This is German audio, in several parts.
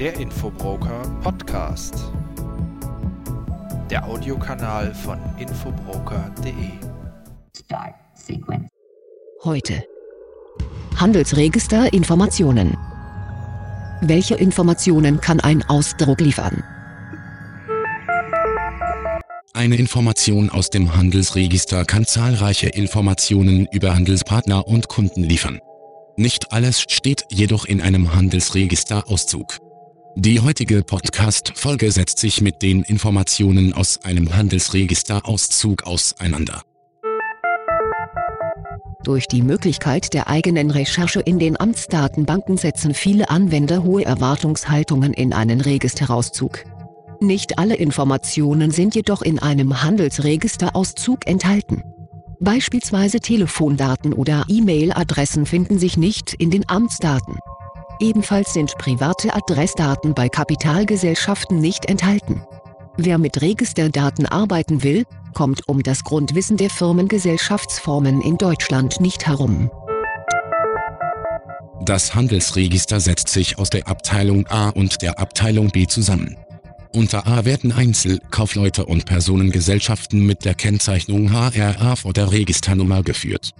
Der Infobroker Podcast. Der Audiokanal von infobroker.de. Start sequence. Heute. Handelsregister Informationen. Welche Informationen kann ein Ausdruck liefern? Eine Information aus dem Handelsregister kann zahlreiche Informationen über Handelspartner und Kunden liefern. Nicht alles steht jedoch in einem Handelsregisterauszug. Die heutige Podcast-Folge setzt sich mit den Informationen aus einem Handelsregisterauszug auseinander. Durch die Möglichkeit der eigenen Recherche in den Amtsdatenbanken setzen viele Anwender hohe Erwartungshaltungen in einen Registerauszug. Nicht alle Informationen sind jedoch in einem Handelsregisterauszug enthalten. Beispielsweise Telefondaten oder E-Mail-Adressen finden sich nicht in den Amtsdaten. Ebenfalls sind private Adressdaten bei Kapitalgesellschaften nicht enthalten. Wer mit Registerdaten arbeiten will, kommt um das Grundwissen der Firmengesellschaftsformen in Deutschland nicht herum. Das Handelsregister setzt sich aus der Abteilung A und der Abteilung B zusammen. Unter A werden Einzel-, Kaufleute und Personengesellschaften mit der Kennzeichnung HRA vor der Registernummer geführt.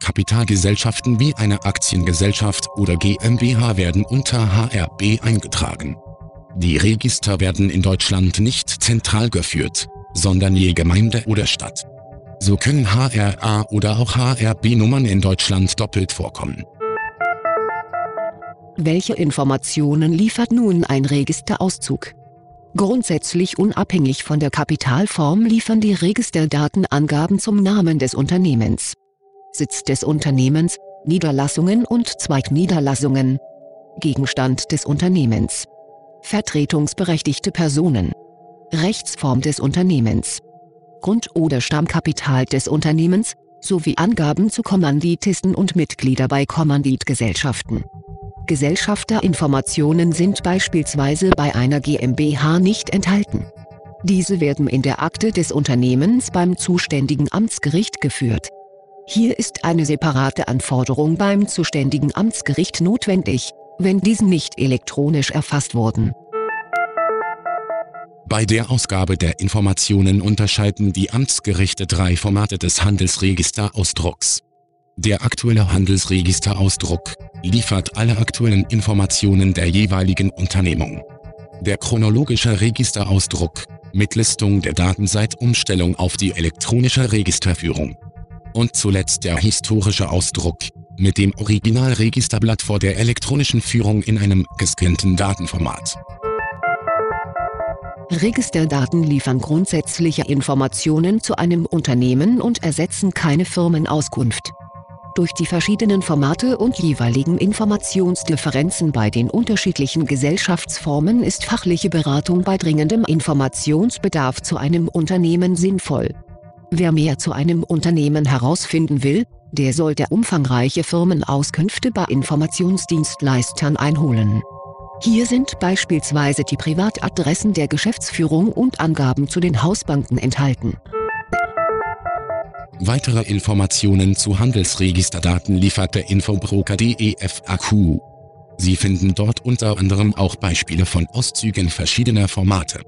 Kapitalgesellschaften wie eine Aktiengesellschaft oder GmbH werden unter HRB eingetragen. Die Register werden in Deutschland nicht zentral geführt, sondern je Gemeinde oder Stadt. So können HRA oder auch HRB-Nummern in Deutschland doppelt vorkommen. Welche Informationen liefert nun ein Registerauszug? Grundsätzlich unabhängig von der Kapitalform liefern die Registerdaten Angaben zum Namen des Unternehmens. Sitz des Unternehmens, Niederlassungen und Zweigniederlassungen. Gegenstand des Unternehmens. Vertretungsberechtigte Personen. Rechtsform des Unternehmens. Grund- oder Stammkapital des Unternehmens, sowie Angaben zu Kommanditisten und Mitglieder bei Kommanditgesellschaften. Gesellschafterinformationen sind beispielsweise bei einer GmbH nicht enthalten. Diese werden in der Akte des Unternehmens beim zuständigen Amtsgericht geführt. Hier ist eine separate Anforderung beim zuständigen Amtsgericht notwendig, wenn diese nicht elektronisch erfasst wurden. Bei der Ausgabe der Informationen unterscheiden die Amtsgerichte drei Formate des Handelsregisterausdrucks. Der aktuelle Handelsregisterauszug liefert alle aktuellen Informationen der jeweiligen Unternehmung. Der chronologische Registerauszug mit Listung der Daten seit Umstellung auf die elektronische Registerführung. Und zuletzt der historische Ausdruck mit dem Originalregisterblatt vor der elektronischen Führung in einem gescannten Datenformat. Registerdaten liefern grundsätzliche Informationen zu einem Unternehmen und ersetzen keine Firmenauskunft. Durch die verschiedenen Formate und jeweiligen Informationsdifferenzen bei den unterschiedlichen Gesellschaftsformen ist fachliche Beratung bei dringendem Informationsbedarf zu einem Unternehmen sinnvoll. Wer mehr zu einem Unternehmen herausfinden will, der sollte umfangreiche Firmenauskünfte bei Informationsdienstleistern einholen. Hier sind beispielsweise die Privatadressen der Geschäftsführung und Angaben zu den Hausbanken enthalten. Weitere Informationen zu Handelsregisterdaten liefert der Infobroker.de FAQ. Sie finden dort unter anderem auch Beispiele von Auszügen verschiedener Formate.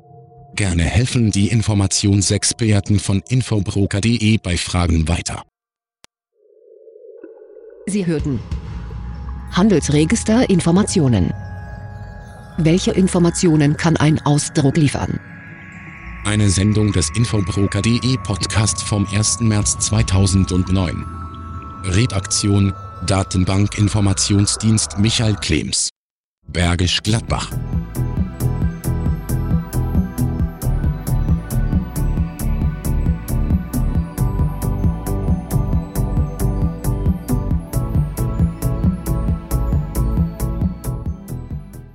Gerne helfen die Informationsexperten von Infobroker.de bei Fragen weiter. Sie hörten Handelsregister Informationen. Welche Informationen kann ein Ausdruck liefern? Eine Sendung des Infobroker.de Podcast vom 1. März 2009. Redaktion Datenbank Informationsdienst Michael Klems. Bergisch Gladbach.